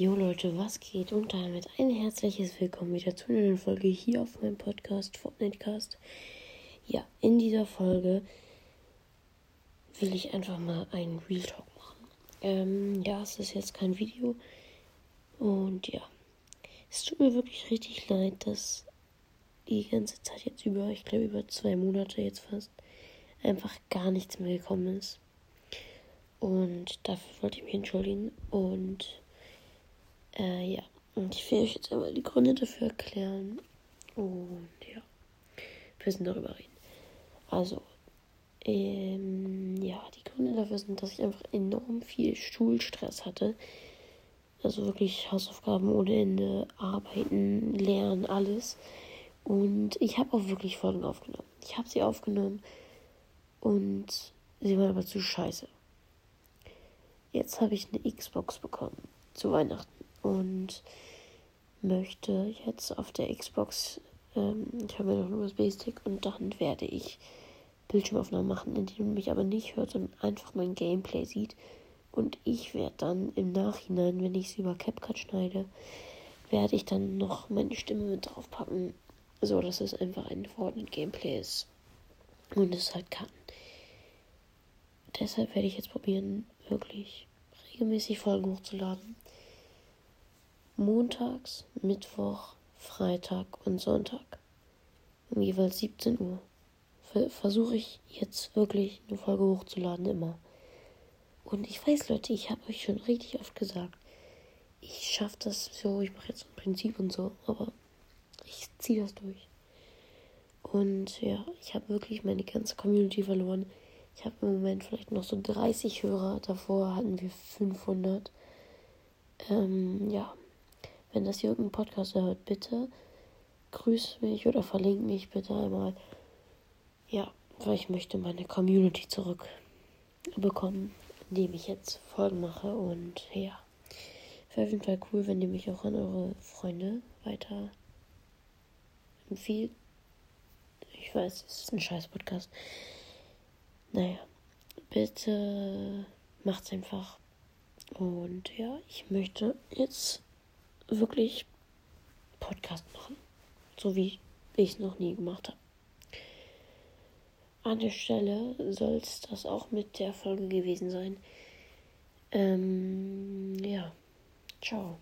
Jo Leute, was geht? Und damit ein herzliches Willkommen wieder zu einer neuen Folge hier auf meinem Podcast Fortnitecast. Ja, in dieser Folge will ich einfach mal einen Real Talk machen. Ähm, ja, es ist jetzt kein Video. Und ja, es tut mir wirklich richtig leid, dass die ganze Zeit jetzt über, ich glaube über zwei Monate jetzt fast, einfach gar nichts mehr gekommen ist. Und dafür wollte ich mich entschuldigen. Und äh, ja, und ich will euch jetzt einmal die Gründe dafür erklären. Und ja, wir müssen darüber reden. Also, ähm, ja, die Gründe dafür sind, dass ich einfach enorm viel Schulstress hatte. Also wirklich Hausaufgaben ohne Ende, Arbeiten, Lernen, alles. Und ich habe auch wirklich Folgen aufgenommen. Ich habe sie aufgenommen und sie waren aber zu scheiße. Jetzt habe ich eine Xbox bekommen zu Weihnachten und möchte jetzt auf der Xbox, ähm, ich habe ja noch einen USB-Stick und dann werde ich Bildschirmaufnahmen machen, in denen man mich aber nicht hört, sondern einfach mein Gameplay sieht. Und ich werde dann im Nachhinein, wenn ich es über CapCut schneide, werde ich dann noch meine Stimme mit draufpacken, so dass es einfach ein Fortnite Gameplay ist und es halt kann. Deshalb werde ich jetzt probieren, wirklich regelmäßig Folgen hochzuladen. Montags, Mittwoch, Freitag und Sonntag. Um jeweils 17 Uhr. Versuche ich jetzt wirklich eine Folge hochzuladen immer. Und ich weiß, Leute, ich habe euch schon richtig oft gesagt, ich schaffe das so, ich mache jetzt ein Prinzip und so, aber ich ziehe das durch. Und ja, ich habe wirklich meine ganze Community verloren. Ich habe im Moment vielleicht noch so 30 Hörer. Davor hatten wir 500. Ähm, ja, wenn das hier irgendein Podcast hört, bitte grüß mich oder verlinke mich bitte einmal. Ja, weil ich möchte meine Community zurückbekommen, indem ich jetzt Folgen mache. Und ja, wäre auf jeden Fall cool, wenn ihr mich auch an eure Freunde weiter empfiehlt. Ich weiß, es ist ein scheiß Podcast. Naja, bitte macht's einfach. Und ja, ich möchte jetzt wirklich Podcast machen. So wie ich es noch nie gemacht habe. An der Stelle soll es das auch mit der Folge gewesen sein. Ähm, ja, ciao.